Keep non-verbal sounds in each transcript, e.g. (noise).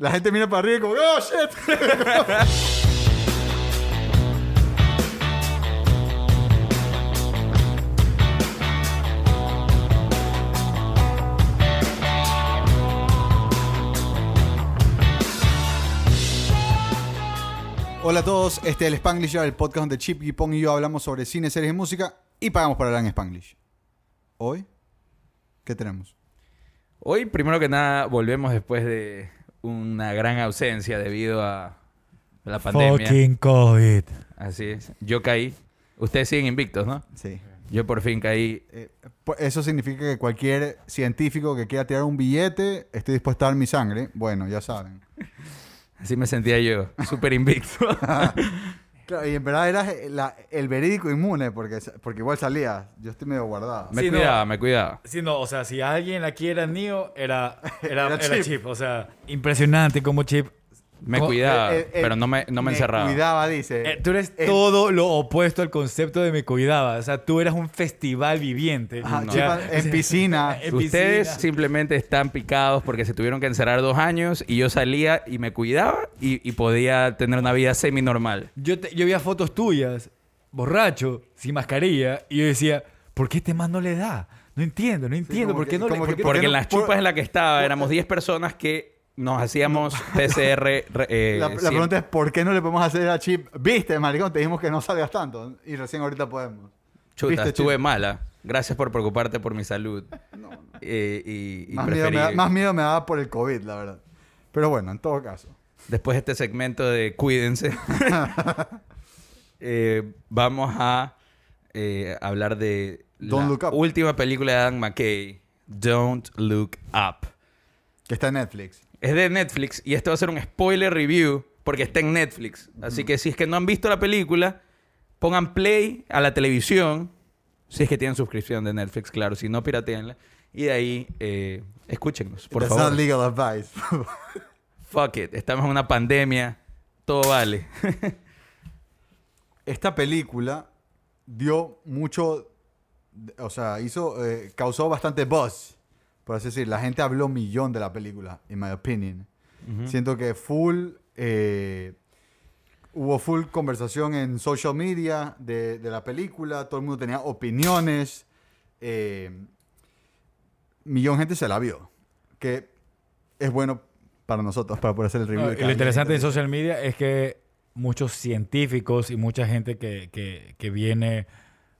La gente mira para arriba y como, ¡oh, shit! Hola a todos, este es el Spanglish, el podcast donde Chip, Gipong y yo hablamos sobre cine, series y música y pagamos para hablar en Spanglish. Hoy, ¿qué tenemos? Hoy, primero que nada, volvemos después de una gran ausencia debido a la pandemia. Fucking COVID. Así es. Yo caí. Ustedes siguen invictos, ¿no? Sí. Yo por fin caí. Eh, pues eso significa que cualquier científico que quiera tirar un billete esté dispuesto a dar mi sangre. Bueno, ya saben. Así me sentía yo, súper invicto. (laughs) Claro, y en verdad eras la- el verídico inmune porque, porque igual salía. Yo estoy medio guardado. me Sí, no. cuidaba, me cuidaba. Sí, no, o sea, si alguien aquí era Neo, era, (laughs) era, Era era Chip. Chip. O sea, impresionante como Chip. Me cuidaba, Eh, eh, pero no me, no me encerraba. cuidaba, dice. Eh, tú eres Eh, todo lo opuesto al concepto de me cuidaba. O sea, tú eras un festival viviente. Ajá, No. en piscina. (laughs) En Ustedes piscina. simplemente están picados porque se tuvieron que encerrar dos años y yo salía y me cuidaba y, y podía tener una vida semi-normal. Yo, te- yo veía fotos tuyas, borracho, sin mascarilla, y yo decía, ¿por qué este man no le da? No entiendo, no entiendo. ¿Por qué no le como por que qué- ¿Por Porque qué en las por- chupas en las que estaba éramos 10 personas que nos hacíamos PCR. (laughs) eh, la, pregunta es: ¿por qué no le podemos hacer a Chip? Viste, maricón, te dijimos que no salgas tanto. Y recién ahorita podemos. Chuta, ¿Viste, estuve Chip? mala. Gracias por preocuparte por mi salud. No, no. Eh, y y Más, miedo me más miedo me daba por el COVID, la verdad. Pero bueno, en todo caso. Después de este segmento de cuídense, (laughs) (laughs) eh, vamos a eh, hablar de Don't la Look Up. última película de Adam McKay, Don't Look Up. Que está en Netflix. Es de Netflix y esto va a ser un spoiler review porque está en Netflix. Así que si es que no han visto la película, pongan play a la televisión. Si es que tienen suscripción de Netflix, claro. Si no, pirateenla. Y de ahí, eh, escúchenos, por That's favor. not legal advice. (laughs) Fuck it. Estamos en una pandemia. Todo vale. (laughs) Esta película dio mucho. O sea, hizo. eh, causó bastante buzz. Por así decir. La gente habló millón de la película, in my opinion. Siento que full. eh, hubo full conversación en social media de, de la película. Todo el mundo tenía opiniones. eh, millón de gente se la vio. Que es bueno para nosotros, para poder hacer el review. No, de y cada lo interesante gente. social media es que muchos científicos y mucha gente que, que, que viene,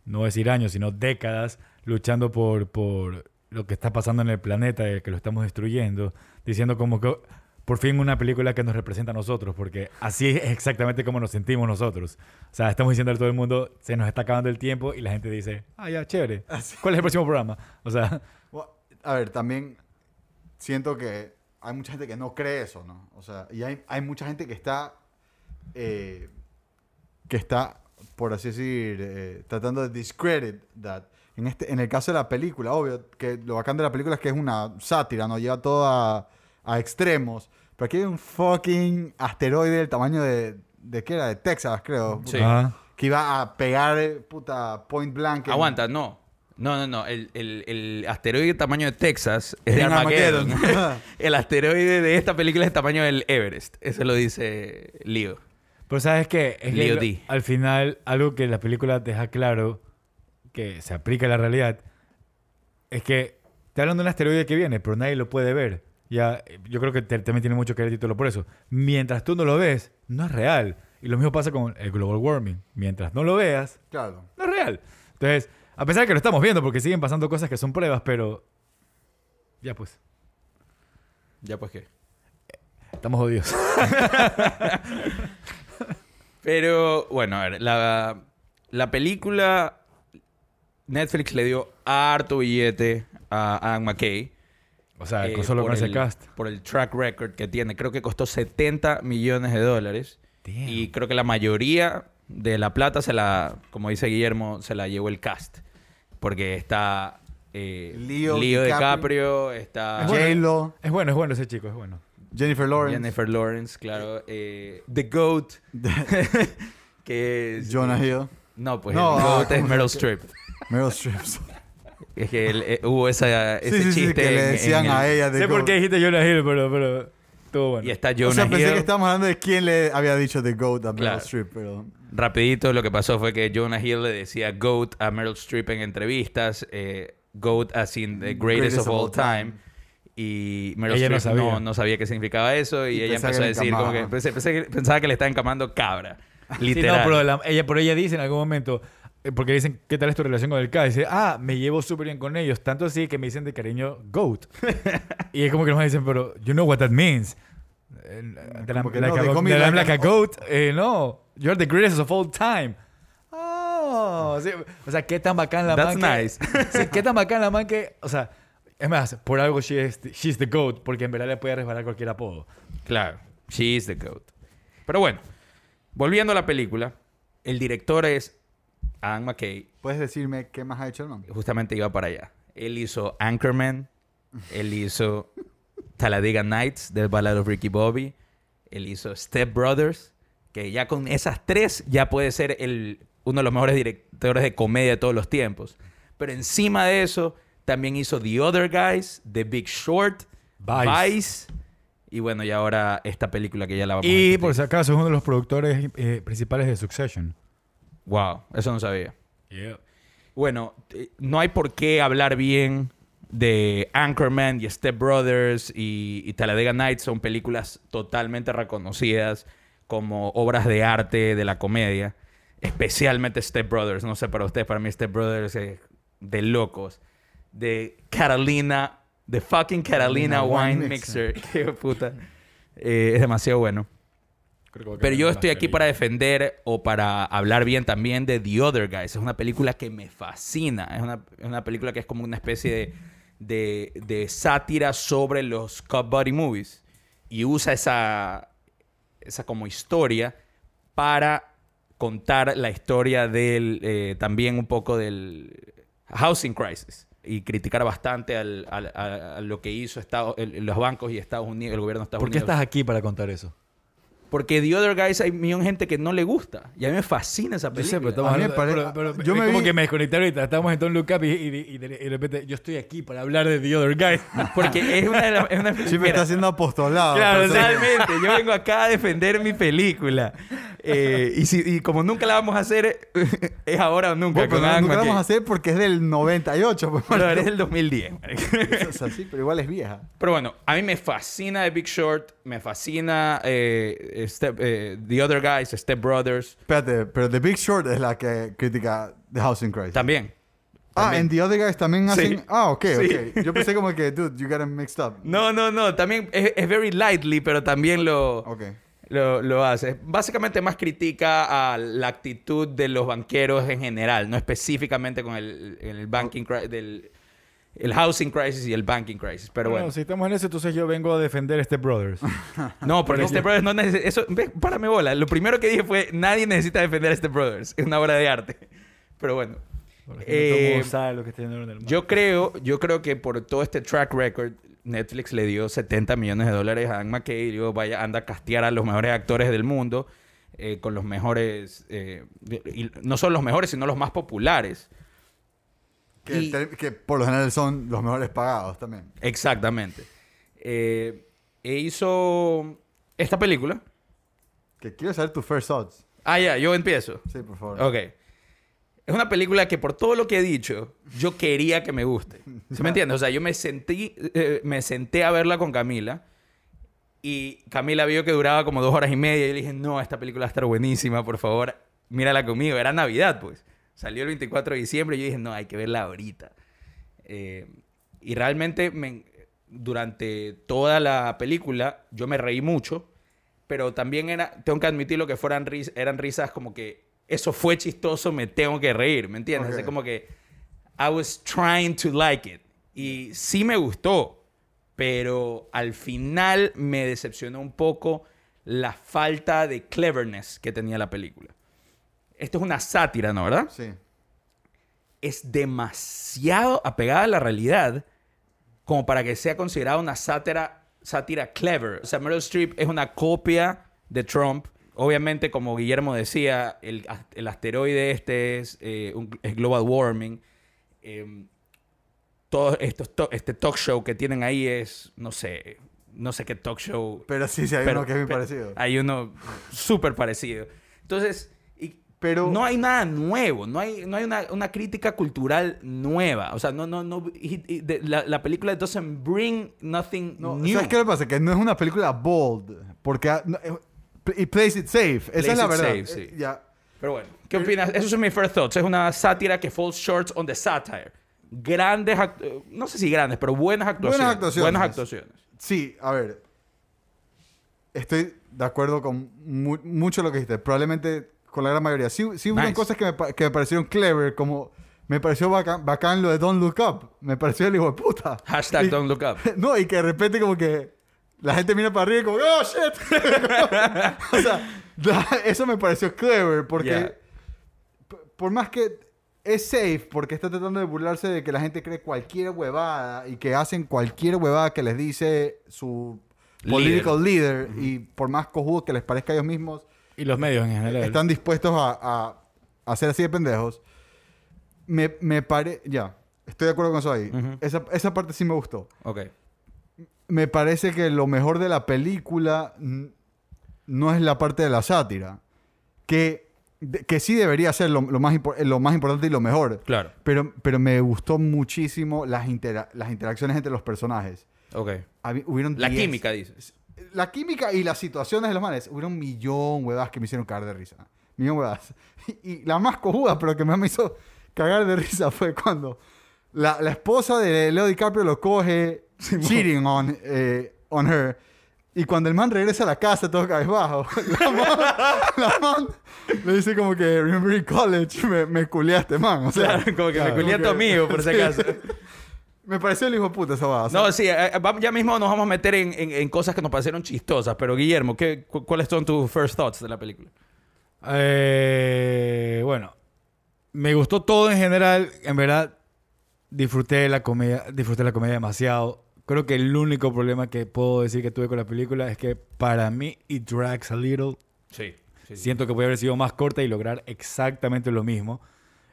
no decir años, sino décadas, luchando por, por lo que está pasando en el planeta, eh, que lo estamos destruyendo, diciendo como que por fin una película que nos representa a nosotros, porque así es exactamente como nos sentimos nosotros. O sea, estamos diciendo a todo el mundo, se nos está acabando el tiempo y la gente dice, ah, ya, chévere. ¿Cuál es el próximo programa? O sea, Bueno, A ver, también siento que hay mucha gente que no cree eso, ¿no? O sea, y hay, hay mucha gente que está, eh, que está, por así decir, eh, tratando de discredit that. En, este, en el caso de la película, obvio, que lo bacán de la película es que es una sátira, ¿no? Lleva todo a, a extremos. Pero aquí hay un fucking asteroide del tamaño de, ¿de qué era? De Texas, creo. Sí. ah, Que iba a pegar, puta, point blank. en- Aguanta, no. No, no, no. El, el, el asteroide tamaño de Texas es de Armageddon. Armageddon. (laughs) el asteroide de esta película es tamaño del Everest. Eso lo dice Leo. Pero sabes qué? Es que Leo D. al final, algo que la película deja claro, que se aplica a la realidad, es que te hablan de un asteroide que viene, pero nadie lo puede ver. Ya, eh, yo creo que te- también tiene mucho que ver el título por eso. Mientras tú no lo ves, no es real. Y lo mismo pasa con el global warming. Mientras no lo veas, Claro. no es real. Entonces, a pesar de que lo estamos viendo, porque siguen pasando cosas que son pruebas, pero ya pues, Ya pues qué. estamos jodidos. (laughs) Pero bueno, a ver, la, la película Netflix le dio harto billete a Adam McKay. O sea, eh, con solo con ese el- cast. Por el track record que tiene. Creo que costó 70 millones de dólares. Damn. Y creo que la mayoría de la plata se la, como dice Guillermo, se la llevó el cast. Porque está eh, Leo Leo, DiCaprio. DiCaprio, está Es bueno. J-Lo, Es bueno, es bueno ese chico, es bueno. Jennifer Lawrence, Jennifer Lawrence, claro. eh, The Goat, (laughs) (laughs) que es... Jonah Hill, No, pues No, el ah, GOAT es ¿cómo Meryl Streep. Meryl Streep. (laughs) Es que el- eh, hubo esa, ese sí, sí, sí, chiste que le en- en decían el- a ella de sé por qué dijiste Jonah Hill, pero... pero... Estuvo bueno. Y está Jonah o sea, pensé Hill. que estábamos hablando de quién le había dicho The GOAT a Meryl Claro. Streep, pero... Rapidito, lo que pasó fue que Jonah Hill le decía GOAT a Meryl Streep en entrevistas. eh, GOAT as in the greatest, of all time. Y Meryl Ella no Streep sabía. no, no sabía qué significaba eso. Y, Y ella empezó a le decir como que... Pensé, pensé que- pensaba que le estaba encamando cabra. Sí, Literal. no, pero la- ella, pero ella dice en algún momento, porque dicen, ¿qué tal es tu relación con el K? Dice, ah, me llevo súper bien con ellos. Tanto así que me dicen de cariño GOAT. (laughs) y es como que nos dicen, pero, you know what that means. Eh, that I'm que like no, a- I'm like a GOAT. Eh, no, you're the greatest of all time. Oh, sí, o sea, qué tan bacán la That's man que- nice. (laughs) sí, qué tan bacán la man que, o sea, es más, por algo she is she's the GOAT, porque en verdad le puede resbalar cualquier apodo. Claro. She is the GOAT. Pero bueno, volviendo a la película, el director es Adam McKay. ¿Puedes decirme qué más ha hecho el man? Justamente iba para allá. Él hizo Anchorman. Él hizo Talladega Nights del Ballad of Ricky Bobby. Él hizo Step Brothers. Que ya con esas tres ya puede ser el, uno de los mejores directores de comedia de todos los tiempos. Pero encima de eso, también hizo The Other Guys, The Big Short, Vice. Vice. y bueno, y ahora esta película que ya la vamos a Y por si acaso es uno de los productores eh, principales de Succession. Wow, eso no sabía. Bueno, eh, no hay por qué hablar bien de Anchorman y Step Brothers y, y Talladega Nights. Son películas totalmente reconocidas como obras de arte de la comedia. Especialmente Step Brothers. No sé para ustedes, para mí Step Brothers es de locos. De Catalina, de fucking Catalina Catalina Wine, Wine Mixer. (laughs) Qué puta. Eh, es demasiado bueno. Pero yo estoy aquí para defender o para hablar bien también de The Other Guys. Es una película que me fascina. Es una, es una película que es como una especie de, de, de sátira sobre los Cop Buddy Movies. Y usa esa, esa como historia para contar la historia del, eh, también un poco del housing crisis. Y criticar bastante al- al- a, a lo que hizo Estados, el- los bancos y Estados Unidos, el gobierno de Estados ¿Por qué Unidos. estás aquí para contar eso? Porque The Other Guys hay millón de gente que no le gusta. Y a mí me fascina esa Yo película. sé, pero estamos A mí me hablando- pare- pero- pero- yo es me como vi- que me desconecté ahorita. Estamos en Don't Look Up y, y- y- y de repente yo estoy aquí para hablar de The Other Guy. (laughs) Porque es una de las... es una- Siempre Mira, está haciendo apostolado. Claro, Totalmente. (laughs) Yo vengo acá a defender mi película. Eh, y, si- y como nunca la vamos a hacer, (laughs) es ahora o nunca. Bueno, pero nunca lo vamos a hacer porque es del 98. pues, Pero es del 2010. marico. O sea, sí, pero igual es vieja. Pero bueno, a mí me fascina The Big Short. Me fascina eh, Step- eh, The Other Guys, Step Brothers. Espérate, pero The Big Short es la que critica The Housing Crisis. También. ah, en The Other Guys también Sí. hacen... Ah, ok, Sí. ok. Yo pensé como que, dude, you got mixed up. No, no, no. También es, es very lightly, pero también lo... Ok. Lo, lo hace. Básicamente más critica a la actitud de los banqueros en general, no específicamente con el, el banking del el housing crisis y el banking crisis. Pero bueno. si estamos en eso, entonces yo vengo a defender este Brothers. (laughs) No, porque este Brothers no necesita... Eso, ve, párame bola. Lo primero que dije fue, nadie necesita defender a este Brothers. Es una obra de arte. Pero bueno. Eh, lo que está yendo en el. Yo creo, yo creo que por todo este track record, Netflix le dio 70 millones de dólares a Dan McKay y dijo, vaya, anda a castear a los mejores actores del mundo eh, con los mejores, eh, y no solo los mejores, sino los más populares. Que, Y- te- que por lo general son los mejores pagados también. Exactamente. Eh, e hizo esta película. Que quiero saber tu first thoughts. Ah, ya, yo empiezo. Sí, por favor. Ok. Es una película que por todo lo que he dicho, yo quería que me guste. (laughs) ¿Se me entiende? O sea, yo me sentí, eh, me senté a verla con Camila y Camila vio que duraba como dos horas y media y yo le dije, no, esta película va a estar buenísima, por favor, mírala conmigo. Era Navidad, pues. Salió el 24 de diciembre y yo dije, no, hay que verla ahorita. Eh, y realmente me- durante toda la película yo me reí mucho, pero también era, tengo que admitirlo que fueran ris- eran risas como que eso fue chistoso, me tengo que reír, ¿me entiendes? Ok. Es como que I was trying to like it. Y sí me gustó, pero al final me decepcionó un poco la falta de cleverness que tenía la película. Esto es una sátira, ¿no? ¿Verdad? Sí. es demasiado apegada a la realidad como para que sea considerada una sátira, sátira clever. O sea, Meryl Streep es una copia de Trump. Obviamente, como Guillermo decía, el, el asteroide este es, eh, un- es global warming. Eh, todo estos to- este talk show que tienen ahí es, no sé, no sé qué talk show. Pero sí, sí, hay pero- uno que es muy parecido. Hay uno súper parecido. Entonces, Pero no hay nada nuevo, no hay, no hay una, una crítica cultural nueva. O sea, no, no, no, he- he- de- la, la película doesn't bring nothing No, new. ¿Sabes qué le pasa? Que no es una película bold. Porque ah, no, eh, it plays it safe. Esa Plays es la verdad. safe, sí. Eh. Pero bueno, ¿qué opinas? Esos son mis first thoughts. Es una sátira que falls short on the satire. Grandes, eh, no sé si grandes, pero buenas actuaciones. Buenas actuaciones. Buenas actuaciones. Sí, a ver. Estoy de acuerdo con mu- mucho lo que dijiste. Probablemente con la gran mayoría. Sí, sí hubo Nice. cosas que me, que me parecieron clever, como me pareció bacán, bacán lo de Don't Look Up. Me pareció el hijo de puta. (laughs) Hashtag Y- don't look up. (laughs) No, y que de repente como que la gente mira para arriba y como, ¡oh, shit! (laughs) o sea, eso me pareció clever porque Yeah. por más que es safe porque está tratando de burlarse de que la gente cree cualquier huevada y que hacen cualquier huevada que les dice su political leader y por más cojudo que les parezca a ellos mismos, Y los medios en general. están dispuestos a, a, a ser así de pendejos. Me, me pare... Ya, estoy de acuerdo con eso ahí. Ujú. esa, esa parte sí me gustó. Ok. Me parece que lo mejor de la película no es la parte de la sátira. Que, de- que sí debería ser lo, lo más, lo más importante y lo mejor. Claro. Pero, pero me gustó muchísimo las, intera- las interacciones entre los personajes. Ok. Habi- hubieron La 10. química, dices. La química y las situaciones de los manes. Hubieron un millón huevas que me hicieron cagar de risa. Millón huevas. (laughs) Y, y la más cojuda, pero que más me hizo cagar de risa (laughs) fue cuando la, la esposa de Leo DiCaprio lo coge cheating on, eh, on her. Y cuando el man regresa a la casa todo cabezbajo, (laughs) la man, la man le dice como que, remember in college, me, me culé a este man. O sea, Claro, como que claro, me culé a tu amigo, por si acaso. Me pareció el hijo de puta esa sea, No, sí, eh, eh, vamos- ya mismo nos vamos a meter en, en- en cosas que nos parecieron chistosas. Pero, Guillermo, ¿qué, cu- ¿cuáles son tus first thoughts de la película? Eh, bueno, me gustó todo en general. En verdad, disfruté la comedia, disfruté la comedia demasiado. Creo que el único problema que puedo decir que tuve con la película es que para mí it drags a little. Sí. sí, Siento que puede haber sido más corta y lograr exactamente lo mismo.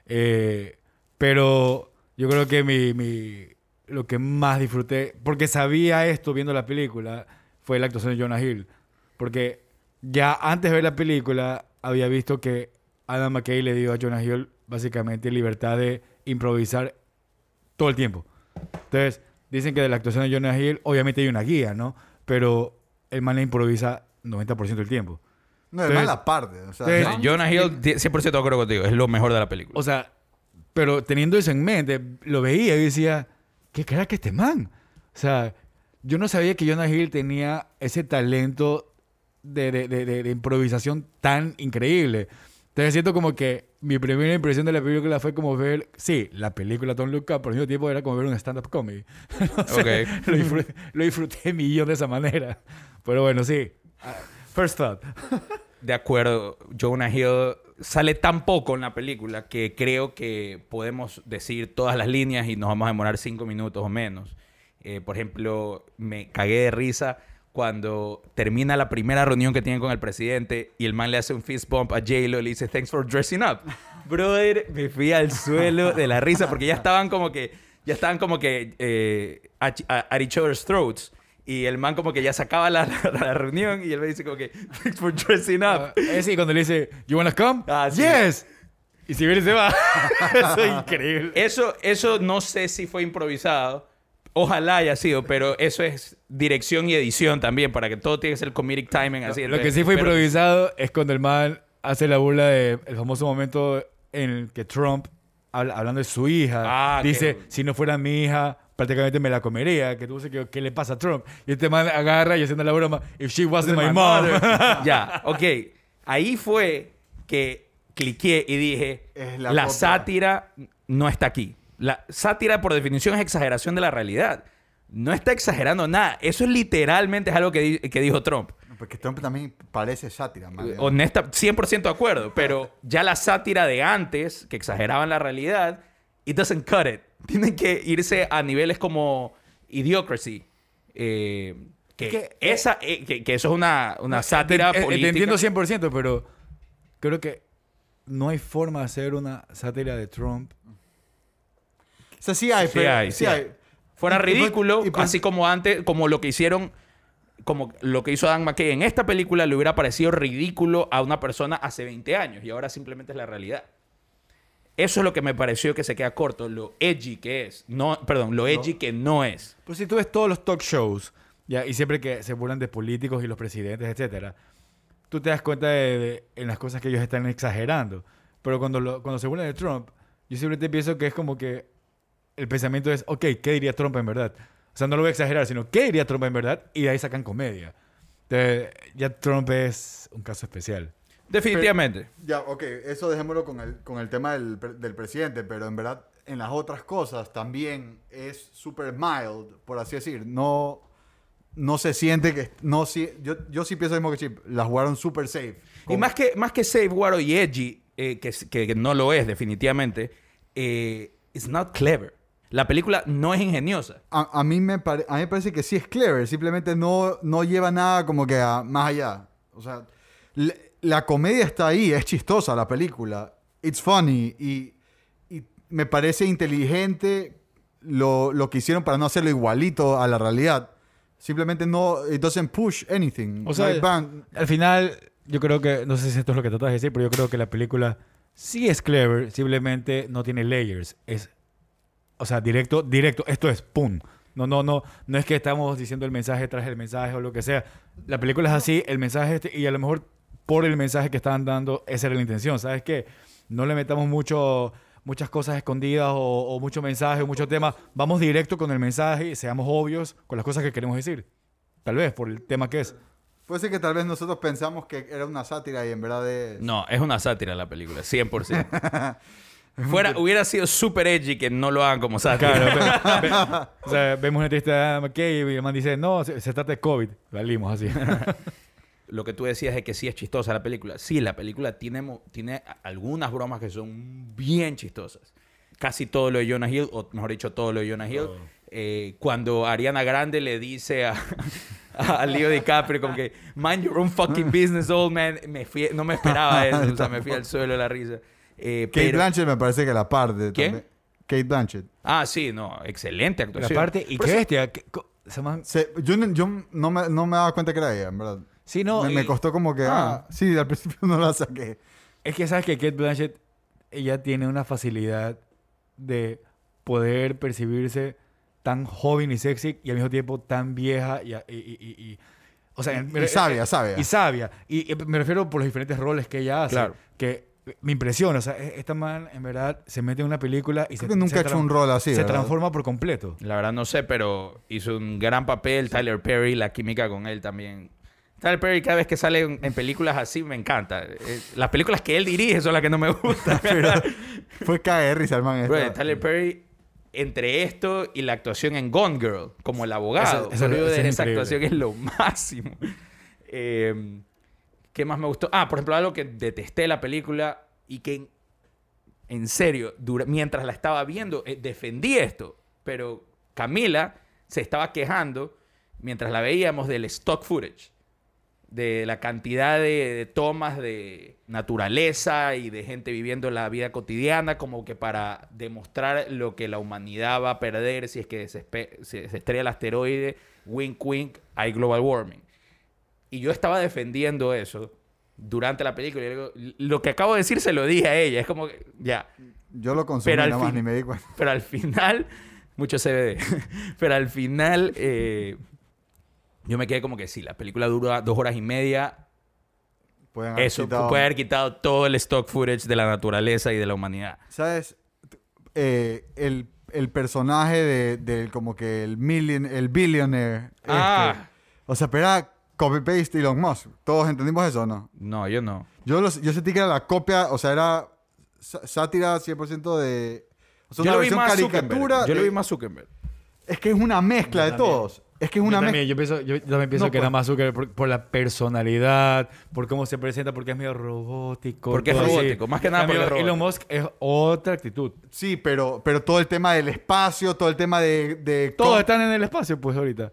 Eh, pero yo creo que mi, mi- lo que más disfruté, porque sabía esto viendo la película, fue la actuación de Jonah Hill. Porque ya antes de ver la película había visto que Adam McKay le dio a Jonah Hill básicamente libertad de improvisar todo el tiempo. Entonces, dicen que de la actuación de Jonah Hill, obviamente hay una guía, ¿no? Pero el man le improvisa 90% del tiempo. no, es mala parte. O sea, entonces, ¿no? Jonah Hill, 100% de acuerdo contigo. Es lo mejor de la película. O sea, pero teniendo eso en mente, lo veía y decía, ¿qué crack este man? O sea, yo no sabía que Jonah Hill tenía ese talento de, de- de- improvisación tan increíble. Entonces siento como que mi primera impresión de la película fue como ver, sí, la película Look Up, pero al mismo tiempo era como ver un stand-up comedy. (laughs) No sé, lo, disfruté, lo (laughs) disfruté millón de esa manera. Pero bueno, sí. Ah, First thought. de acuerdo, Jonah Hill sale tan poco en la película que creo que podemos decir todas las líneas y nos vamos a demorar cinco minutos o menos. Eh, por ejemplo, me cagué de risa cuando termina la primera reunión que tienen con el presidente y el man le hace un fist bump a J-Lo y le dice thanks for dressing up. (laughs) Brother, me fui al suelo de la risa porque ya estaban como que, ya estaban como que eh, at, at each other's throats. Y el man como que ya sacaba la, la- (laughs) la reunión y él me dice como que thanks for dressing up. Ah, eh, sí, cuando le dice, ¿You wanna come? Ah, sí. Yes. Y si viene se va. (laughs) Eso es increíble. Eso, eso no sé si fue improvisado. Ojalá haya sido, pero eso es dirección y edición también, para que todo tiene que ser comedic timing así. Lo que entonces- sí fue pero- improvisado es cuando el man hace la burla del famoso momento en el que Trump, habla- hablando de su hija, Ah, dice, que- si no fuera mi hija, prácticamente me la comería. Que tú dices, ¿qué, qué le pasa a Trump? Y este man agarra y haciendo la broma, if she wasn't my mom. (laughs) ya, ok. Ahí fue que cliqué y dije, Es la, la sátira no está aquí. La sátira, por definición, es exageración de la realidad. No está exagerando nada. Eso es literalmente es algo que, di- que dijo Trump. Porque Trump también parece sátira, man. Honesta, 100% de acuerdo, pero ya la sátira de antes, que exageraban la realidad, it doesn't cut it. Tienen que irse a niveles como Idiocracy. eh, que, Que- esa, eh, que, que eso es una, una sátira Te- eh, política. Te entiendo 100%, pero creo que no hay forma de hacer una sátira de Trump. O sea, sí hay, Sí pero... hay, sí sí hay. Fuera Y- ridículo, y así como antes, como lo que hicieron como lo que hizo Dan McKay en esta película le hubiera parecido ridículo a una persona hace 20 años y ahora simplemente es la realidad. Eso es lo que me pareció que se queda corto, lo edgy que es. No, perdón, lo edgy que no es. Pues si tú ves todos los talk shows, ya, y siempre que se burlan de políticos y los presidentes, etcétera, tú te das cuenta de, de- en las cosas que ellos están exagerando. Pero cuando, lo- cuando se burlan de Trump, yo simplemente pienso que es como que el pensamiento es, ok, ¿qué diría Trump en verdad? O sea, no lo voy a exagerar, sino ¿qué diría Trump en verdad? Y de ahí sacan comedia. Entonces, ya Trump es un caso especial. Definitivamente. Ya, ok, eso dejémoslo con el, con el tema del, del presidente, pero en verdad en las otras cosas también es súper mild, por así decir. No, no se siente que... No, si, yo, yo sí pienso mismo que Chip, las jugaron súper safe. Y Con- más que, más que Save Waro y Edgy, eh, que, que- que no lo es definitivamente, eh, it's not clever. La película no es ingeniosa. A, a mí me pare- a mí me parece que sí es clever, simplemente no, no lleva nada como que a- más allá. O sea, le- la comedia está ahí, es chistosa la película. It's funny y, y me parece inteligente lo, lo que hicieron para no hacerlo igualito a la realidad. Simplemente no, it doesn't push anything. O sea, Al final, yo creo que, no sé si esto es lo que tratas de decir, pero yo creo que la película sí es clever, simplemente no tiene layers. Es, o sea, directo, directo, esto es pum. No, no, no, no es que estamos diciendo el mensaje tras el mensaje o lo que sea. La película es así, el mensaje es este, y a lo mejor por el mensaje que estaban dando, esa era la intención. ¿Sabes qué? No le metamos mucho, muchas cosas escondidas o, o mucho mensaje o mucho tema. Vamos directo con el mensaje y seamos obvios con las cosas que queremos decir. Tal vez, por el tema que es. puede ser que tal vez nosotros pensamos que era una sátira y en verdad es... No, es una sátira la película, 100%. (laughs) Fuera, hubiera sido super edgy que no lo hagan como sátira. Claro, ve- (laughs) ve- o sea, vemos una entrevista de McKay y el man dice, no, se, se trata de COVID. Valimos así. (laughs) Lo que tú decías es que sí es chistosa la película. Sí, la película tiene, tiene algunas bromas que son bien chistosas. Casi todo lo de Jonah Hill, o mejor dicho, todo lo de Jonah Hill. Todo. Eh, cuando Ariana Grande le dice a, (laughs) a Leo DiCaprio como que mind your own fucking business, old man. Me fui- no me esperaba eso. o sea, me fui al suelo de la risa. Eh, Kate pero- Blanchett me parece que la parte. ¿Quién? también. Kate Blanchett. Ah, sí, no. Excelente La actuación. parte, y qué bestia. Se- yo yo no, me, no me daba cuenta que era ella, en verdad. Sí, no. me, y- me costó como que... Ah. Ah, sí, al principio no la saqué. Es que sabes que Kate Blanchett, ella tiene una facilidad de poder percibirse tan joven y sexy y al mismo tiempo tan vieja y, y- y- y- y- o sea, Y- me- y sabia, sabia. Y sabia. Y, y me refiero por los diferentes roles que ella hace. Claro. Que me impresiona. O sea, e- esta man en verdad se mete en una película y Creo se, que nunca se ha hecho un rol así, Se ¿verdad? transforma por completo. La verdad no sé, pero hizo un gran papel. Tyler Perry, la química con él también. Tyler Perry cada vez que sale en, en películas así me encanta. Eh, las películas que él dirige son las que no me gustan. (laughs) (laughs) Fue KR, Salman. Bro. Tyler Perry, entre esto y la actuación en Gone Girl, como el abogado. Eso- eso- eso es esa actuación es lo máximo. Eh, ¿Qué más me gustó? Ah, por ejemplo, algo que detesté de la película y que, en, en serio, dura- mientras la estaba viendo, eh, defendí esto. Pero Camila se estaba quejando mientras la veíamos del stock footage de la cantidad de, de tomas de naturaleza y de gente viviendo la vida cotidiana como que para demostrar lo que la humanidad va a perder si es que se, se- se estrella el asteroide, wink wink, hay global warming. Y yo estaba defendiendo eso durante la película. Y yo digo, lo que acabo de decir se lo dije a ella. Es como que, ya. Yo lo consumí nada más, ni me di cuenta. Pero al final, mucho CBD. (laughs) Pero al final, eh, yo me quedé como que sí, la película dura dos horas y media. Pueden Eso quitado- puede haber quitado todo el stock footage de la naturaleza y de la humanidad. ¿Sabes? Eh, el, el personaje de, del como que el million, el billionaire. este, Ah. o sea, pero era copy-paste Elon Musk. ¿Todos entendimos eso o no? No, yo no. Yo, los- yo sentí que era la copia, o sea, era sátira 100% de... O sea, yo una lo vi versión más caricatura. Zuckerberg. Yo lo de- vi más Zuckerberg. Es que es una mezcla de Yo también. todos. Es que es Yo una también, mezcla. yo, pienso, yo también pienso No, que era pues. más Zuckerberg por, por la personalidad, por cómo se presenta, porque es medio robótico. Porque es así. robótico, más que nada es Elon Musk es otra actitud. Sí, pero, pero todo el tema del espacio, todo el tema de... de Todos están en el espacio, pues, ahorita.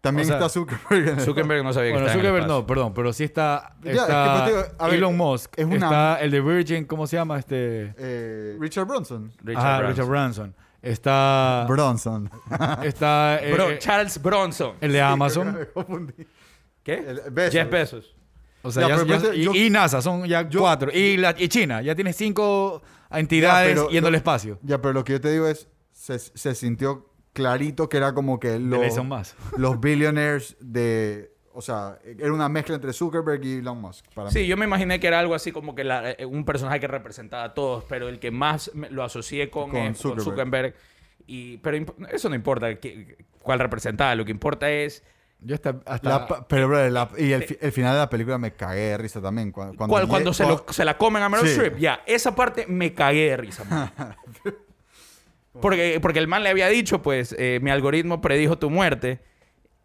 También o sea, está Zuckerberg. en el- Zuckerberg no sabía que Bueno, estaba en el Zuckerberg no, perdón, pero sí está, Ya, es que, está pues, te digo, a ver, Elon Musk, es una- está el de Virgin, ¿cómo se llama? Este... Eh, Richard Bronson. Richard Ajá, Branson. Richard Branson. Está... Bronson. está eh, (laughs) Bro- eh, Charles Bronson. el de Amazon. ¿Qué? El- Bezos. Jeff Bezos. O sea, Ya, ya- pero ya- yo- y, yo- y NASA son ya yo- cuatro. Y, la, y China, ya tiene cinco entidades Ya, pero yendo al lo- espacio. Ya, pero lo que yo te digo es, se, se sintió clarito que era como que los, ley son más. los billionaires de... O sea, era una mezcla entre Zuckerberg y Elon Musk. Para Sí, mí. yo me imaginé que era algo así como que la- eh, un personaje que representaba a todos, pero el que más me- lo asocié con, Con eh, con Zuckerberg. Zuckerberg. Y, pero eso no importa que- cuál representaba, lo que importa es Yo hasta... hasta La pero, la- y el, fi- el final de la película me cagué de risa también. Cuando, cuando, cuál- lle- cuando se, lo- se la comen a Meryl Sí. Streep. Ya, esa parte me cagué de risa. (laughs) porque, porque el man le había dicho, pues, eh, mi algoritmo predijo tu muerte.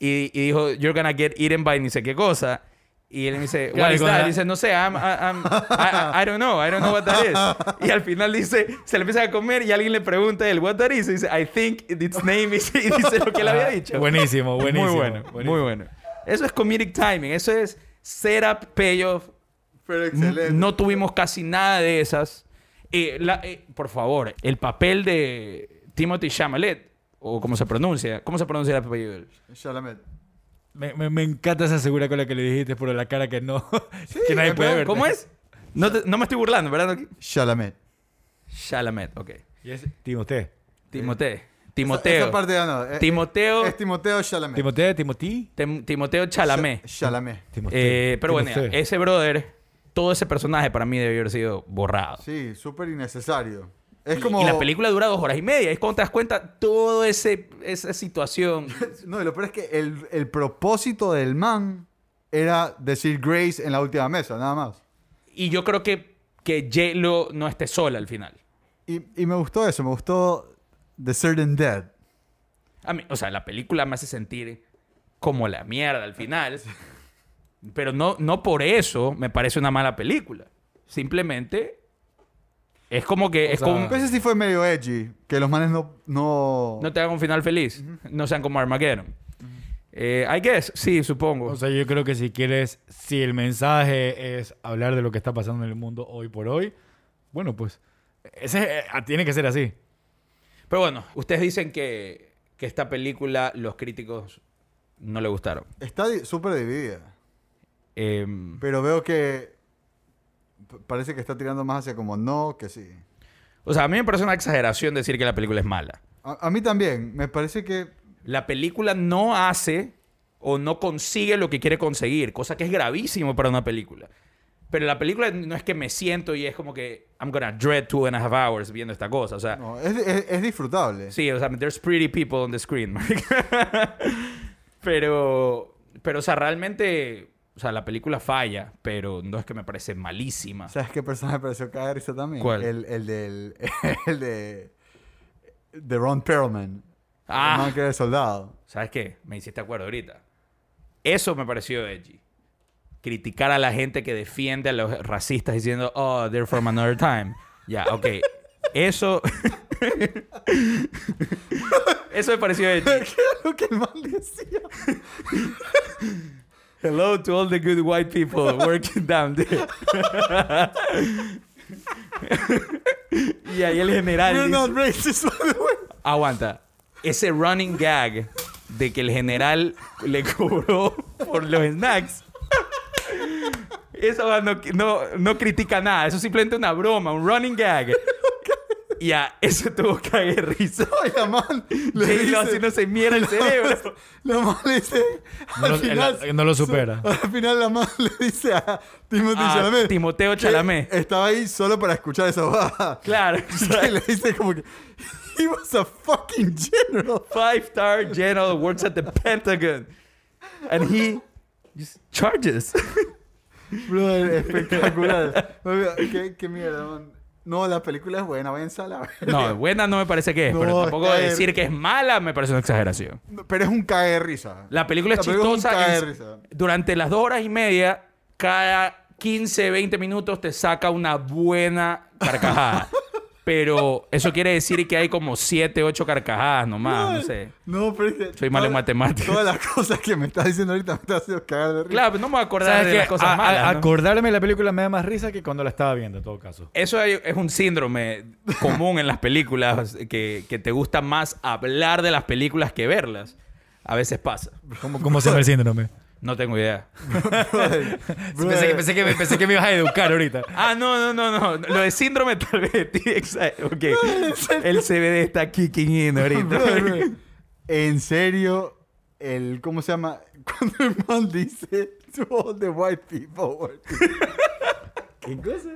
Y, y dijo, you're gonna get eaten by ni sé qué cosa. Y él me dice, what y is that? la- Dice, no sé, I'm, I'm- I, I- I don't know, I don't know what that is. Y al final dice, se le empieza a comer y alguien le pregunta a él, what that is? Y dice, I think its name is... (laughs) Y dice lo que él había dicho. Buenísimo, buenísimo. Muy bueno, buenísimo. muy bueno. Eso es comedic timing, eso es setup, payoff. Pero excelente. No tuvimos casi nada de esas. Eh, la- eh, por favor, el papel de Timothy Chalamet, o como se pronuncia, ¿cómo se pronuncia el apellido? de él? Chalamet. Me, me- me encanta esa segura con la que le dijiste por la cara que no... (laughs) que nadie es puede ver. ¿Cómo es? No, te- no me estoy burlando, ¿verdad? Chalamet. Chalamet, ok. Y es Timote. Timoteo. Esa, Timoteo. esa parte ya no. eh, Timoteo. Es Timoteo Chalamet. Timote, Timotí. Tim- Timoteo Chalamet. Chalamet. Eh, pero bueno, ese brother, todo ese personaje para mí debió haber sido borrado. Sí, súper innecesario. Es Y- como... Y la película dura dos horas y media. Es cuando te das cuenta toda esa situación. (laughs) No, y lo peor es que el, el propósito del man era decir Grace en la última mesa, nada más. Y yo creo que, que J-Lo no esté sola al final. Y, y me gustó eso, me gustó The Certain Dead. A mí, o sea, la película me hace sentir como la mierda al final. (laughs) Pero no, no por eso me parece una mala película. Simplemente es como que es sea, como- ese sí fue medio edgy, que los manes no... No, no te hagan un final feliz. No sean como Armageddon. Eh, I guess, sí, supongo. O sea, yo creo que si quieres, si el mensaje es hablar de lo que está pasando en el mundo hoy por hoy, bueno, pues ese eh, tiene que ser así. Pero bueno, ustedes dicen que, que esta película los críticos no le gustaron. Está di- súper dividida. Em, Pero veo que parece que está tirando más hacia como no que sí. o sea, a mí me parece una exageración decir que la película es mala. A, a mí también, me parece que... La película no hace o no consigue lo que quiere conseguir, cosa que es gravísimo para una película. Pero la película no es que me siento y es como que I'm gonna dread two and a half hours viendo esta cosa. O sea, No, es, es- es disfrutable. sí, o sea, there's pretty people on the screen. (laughs) pero, pero, o sea, realmente, o sea, la película falla, pero no es que me parece malísima. ¿Sabes qué personaje me pareció caer risa también? ¿Cuál? El, el del... (laughs) El de... De Ron Perlman. Ah. El man que era el soldado. ¿Sabes qué? Me hiciste acuerdo ahorita. Eso me pareció edgy. Criticar a la gente que defiende a los racistas diciendo, oh, they're from another time. Ya, ok. Eso. (laughs) Eso me pareció edgy. (laughs) ¿Qué era lo que el man decía? Hello to all the good white people working down there. (laughs) y ahí el general. Dice- not racist, by the way. Aguanta. Ese running gag de que el general le cobró por los snacks. Eso no, no, no critica nada. Eso es simplemente una broma, un running gag. Ya, eso tuvo que haber risa. (laughs) Ay, la man le J-Lo dice... así no se mierda el (laughs) cerebro. La man le dice... No al lo- final, el- no lo supera. (laughs) Al final la man le dice a Timothy A Chalamet... Timoteo Chalamet. Estaba ahí solo para escuchar esa baja. Claro. Y le dice como que... He was a fucking general. Five star general works at the Pentagon. And he just charges. Brother, espectacular. ¿Qué, qué mierda, man. No, la película es buena, vayan a la No, buena no me parece que es, pero tampoco decir que es mala me parece una exageración. Pero es un cae de risa. La película es La película es un chistosa. cae de en- risa. durante las dos horas y media, cada 15, 20 minutos te saca una buena carcajada. (laughs) Pero eso quiere decir que hay como 7, 8 carcajadas nomás, no sé. No, pero es que... Soy malo en matemáticas. Todas las cosas que me estás diciendo ahorita me estás haciendo cagar de risa. Claro, pero no me voy a acordar ¿Sabes de las cosas A- a- malas. ¿no? Acordarme de la película me da más risa que cuando la estaba viendo, en todo caso. Eso es un síndrome común en las películas, que, que te gusta más hablar de las películas que verlas. A veces pasa. ¿Cómo, cómo se llama el síndrome? No tengo idea. (laughs) Brother, Pensé que, pensé, que, me- pensé que me ibas a educar ahorita. Ah, no, no, no, no. Lo de síndrome tal vez. Ok. El CBD está kicking in ahorita. brother. En serio, el, ¿cómo se llama? (laughs) Cuando el man dice, to all the white people (laughs) ¿Qué cosa?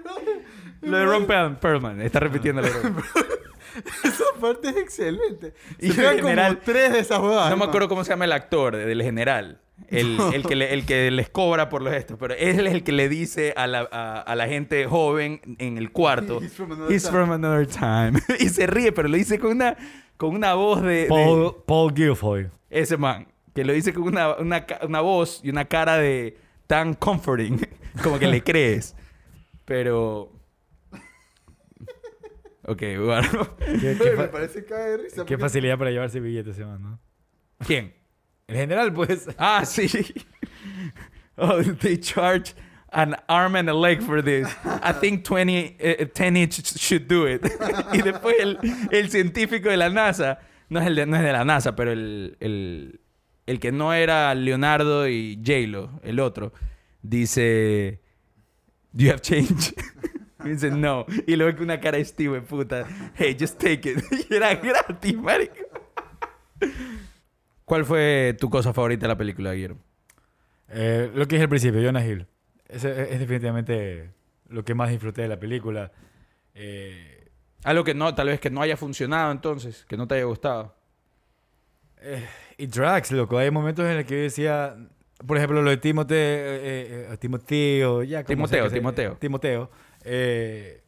Lo de Ron Perl- Perlman. Está repitiendo la. Esa parte es excelente. Y Y en general- como tres de esas jugadas. No me acuerdo cómo se llama el actor del general. El, el que le- el que les cobra por los estos. Pero él es el que le dice a la, a, a la gente joven en el cuarto. (laughs) He's from another "He's time." from another time. (laughs) y se ríe, pero lo dice con una, con una voz de, de- Paul, Paul Guilfoyle. ese man. Que lo dice con una, una, una voz y una cara de tan comforting. (laughs) como que le crees. Pero... Ok, bueno. Qué, qué me parece que cae de risa. qué facilidad para llevarse billetes ese man, ¿no? ¿Quién? En general, pues. (laughs) Ah, sí. (laughs) Oh, they charge an arm and a leg for this. I think 20, eh, 10 each should do it. (laughs) y después el, el científico de la NASA, no es, el de, no es de la NASA, pero el, el, el que no era Leonardo y J-Lo, el otro, dice, Do you have change? Y dice, no. Y luego una cara de Steve, puta. Hey, just take it. y era gratis, marico. ¿Cuál fue tu cosa favorita de la película, Guillermo? Eh, lo que dije al principio, Jonah Hill. Ese es, definitivamente lo que más disfruté de la película. Eh, Algo que no, tal vez que no haya funcionado entonces, que no te haya gustado. y Drax, loco. Hay momentos en los que yo decía, por ejemplo, lo de Timoteo, eh, eh, Timoteo, ya Timoteo, Timoteo. Timoteo. eh,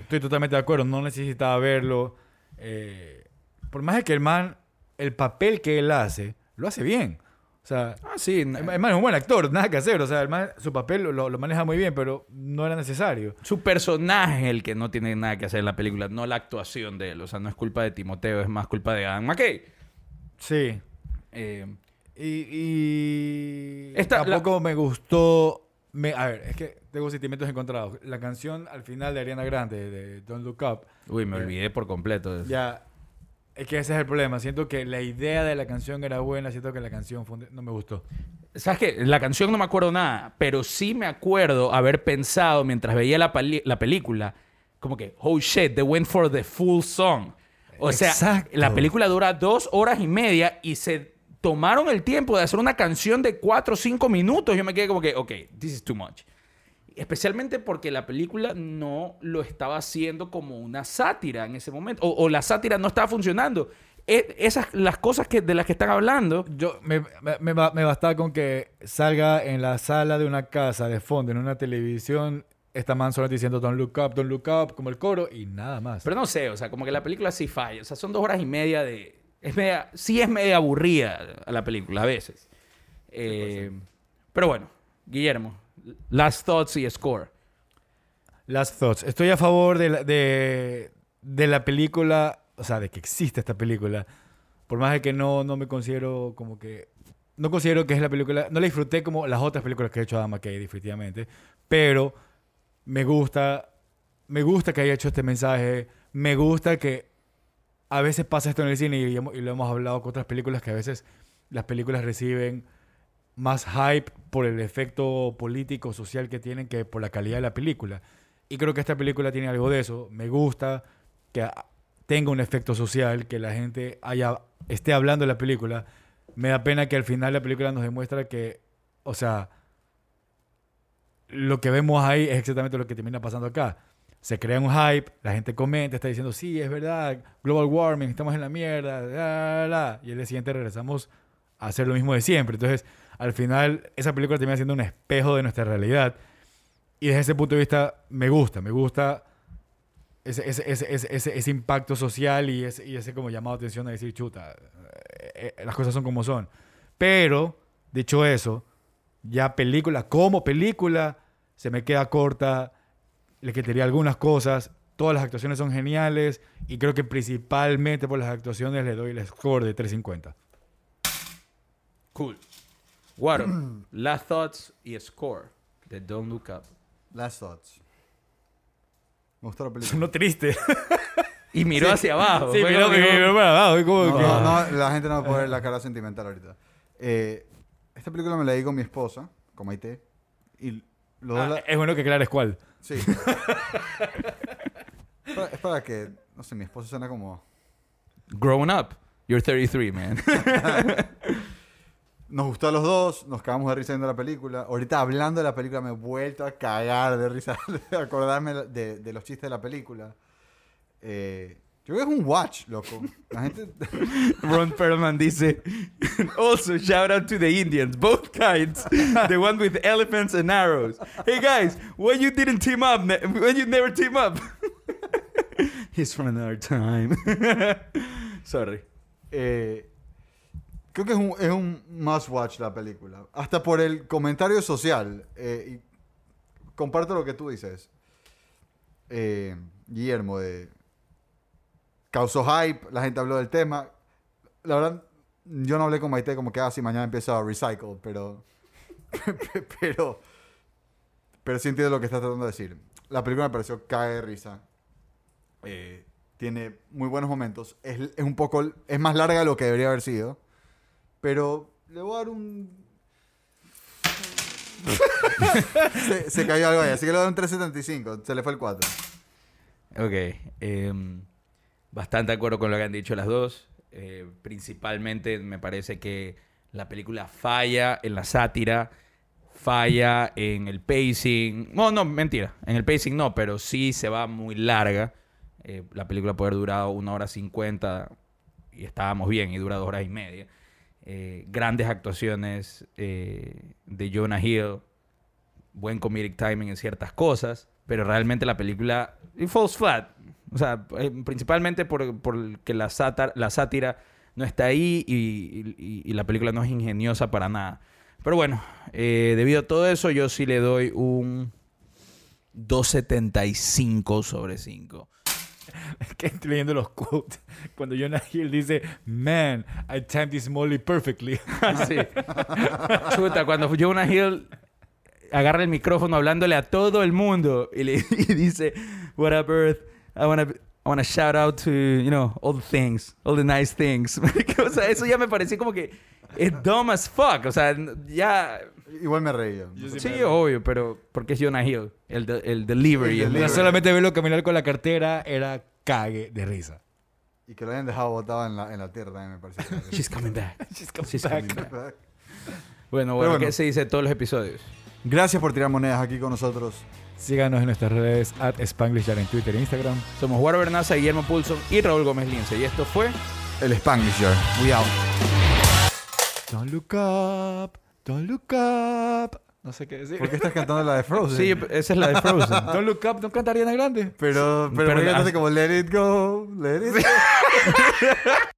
estoy totalmente de acuerdo, no necesitaba verlo. eh, por más de que el man, el papel que él hace, lo hace bien. O sea, Ah, sí. el man es un buen actor, nada que hacer. O sea, el man, su papel lo, lo maneja muy bien, pero no era necesario. Su personaje es el que no tiene nada que hacer en la película, no la actuación de él. O sea, no es culpa de Timoteo, es más culpa de Adam McKay. Sí. Eh, Y, y Esta- tampoco me gustó. Me, a ver, es que tengo sentimientos encontrados. La canción al final de Ariana Grande, de Don't Look Up, uy, me Eh, olvidé por completo de eso. ya. Es que ese es el problema. Siento que la idea de la canción era buena, siento que la canción fue un de- no me gustó. ¿Sabes qué? La canción no me acuerdo nada, pero sí me acuerdo haber pensado mientras veía la, pali- la película, como que, oh shit, they went for the full song. O sea, Exacto. la película dura dos horas y media y se tomaron el tiempo de hacer una canción de cuatro o cinco minutos. Yo me quedé como que, ok, this is too much. Especialmente porque la película no lo estaba haciendo como una sátira en ese momento. O, o la sátira no estaba funcionando. E- esas, las cosas que, de las que están hablando, Yo, me, me, me con que salga en la sala de una casa de fondo, en una televisión, esta man solo diciendo Don't Look Up, Don't Look Up, como el coro, y nada más. Pero no sé, o sea, como que la película sí falla. O sea, son dos horas y media de... Es media, sí es media aburrida a la película a veces. Eh, pero bueno, Guillermo, last thoughts y score. Last Thoughts. Estoy a favor de la, de, la película, o sea, de que existe esta película. Por más de que no, no me considero como que... No considero que es la película... No la disfruté como las otras películas que ha hecho Adam McKay, definitivamente. Pero me gusta... Me gusta que haya hecho este mensaje. Me gusta que a veces pasa esto en el cine y lo hemos hablado con otras películas que a veces las películas reciben más hype por el efecto político, social que tienen que por la calidad de la película. Y creo que esta película tiene algo de eso. Me gusta que tenga un efecto social, que la gente haya, esté hablando de la película. Me da pena que al final la película nos demuestra que, o sea, lo que vemos ahí es exactamente lo que termina pasando acá. Se crea un hype, la gente comenta, está diciendo, sí, es verdad, global warming, estamos en la mierda, la, la, la", y el día siguiente regresamos a hacer lo mismo de siempre. Entonces, al final, esa película termina siendo un espejo de nuestra realidad. Y desde ese punto de vista, me gusta, me gusta ese, ese, ese, ese, impacto social y ese, y ese como llamado de atención a decir, chuta, eh, eh, las cosas son como son. Pero, dicho eso, ya película, como película, se me queda corta, le quitaría algunas cosas, todas las actuaciones son geniales y creo que principalmente por las actuaciones le doy el score de 350. Cool. Guaro, (clears throat) last thoughts y score de Don't Look Up. Last thoughts. Me gustó la película. Sonó triste. (laughs) Y miró hacia abajo. Sí, Fue miró, como que- miró para abajo, como No, que- no, no, la gente no va a poder ver la cara sentimental ahorita. Eh, Esta película me la di con mi esposa, con Maite. Y los Ah, dos la- Es bueno que aclares cuál. Sí. (laughs) es, para, es para que, no sé, mi esposa suena como... Grown up. You're 33, man. (laughs) Nos gustó a los dos, nos cagamos de risa viendo la película. Ahorita hablando de la película me he vuelto a cagar de risa (laughs) de acordarme de, de los chistes de la película. Eh, yo creo que es un watch, loco. La gente... (laughs) Ron Perlman dice, (laughs) also shout out to the Indians, both kinds, the one with elephants and arrows. Hey guys, why you didn't team up? When you never team up? He's from another time. Sorry. Eh, creo que es un, es un must watch la película. Hasta por el comentario social. Eh, y comparto lo que tú dices. Eh, Guillermo, de, causó hype, la gente habló del tema. La verdad, yo no hablé con Maite como que así mañana empieza a recycle, pero. (laughs) pero. Pero sí entiendo lo que estás tratando de decir. La película me pareció cae de risa. Eh, tiene muy buenos momentos. Es, es un poco. Es más larga de lo que debería haber sido. Pero le voy a dar un. (laughs) se, se cayó algo ahí, así que le voy a dar un 375. Se le fue el 4. Ok. em, bastante de acuerdo con lo que han dicho las dos. Eh, principalmente me parece que la película falla en la sátira, falla en el pacing. No, no, mentira. En el pacing no, pero sí se va muy larga. Eh, la película puede haber durado una hora cincuenta y estábamos bien y dura dos horas y media. Eh, grandes actuaciones eh, de Jonah Hill, buen comedic timing en ciertas cosas, pero realmente la película it falls flat. O sea, eh, principalmente por, por la, sátar- la sátira no está ahí y, la película no es ingeniosa para nada. Pero bueno, debido a todo eso, yo sí le doy un 2.75 sobre 5. (laughs) Que estoy leyendo los quotes. Cuando Jonah Hill dice, Man, I timed this molly perfectly. (laughs) Sí. Chuta, cuando Jonah Hill agarra el micrófono hablándole a todo el mundo (laughs) y le dice, What up, Earth? I wanna, I wanna shout out to, you know, all the things, all the nice things. o sea, eso ya me pareció como que es dumb as fuck. O sea, ya... Igual me reí yo. Sí Sí, me- obvio, pero porque es Jonah Hill. El, de- el delivery. El es delivery. No solamente verlo caminar con la cartera era cague de risa. Y que lo hayan dejado botado en la, en la tierra también me parece. She's coming back. (laughs) She's coming She's back. coming back. Bueno, bueno, bueno. ¿qué se dice de todos los episodios? Gracias por tirar monedas aquí con nosotros. Síganos en nuestras redes at Spanglish en Twitter e Instagram. Somos Guaro Bernaza, Guillermo Pulson y Raúl Gómez Lince. Y esto fue... El Spanglish Jar. We out. Don't look up, don't look up. No sé qué decir. ¿Por qué estás cantando la de Frozen? Sí, esa es la de Frozen. Don't look up, no cantaría Ariana Grande. Pero, pero, Pero ¿por qué la- cantaste como Let It Go, Let It Go? (laughs)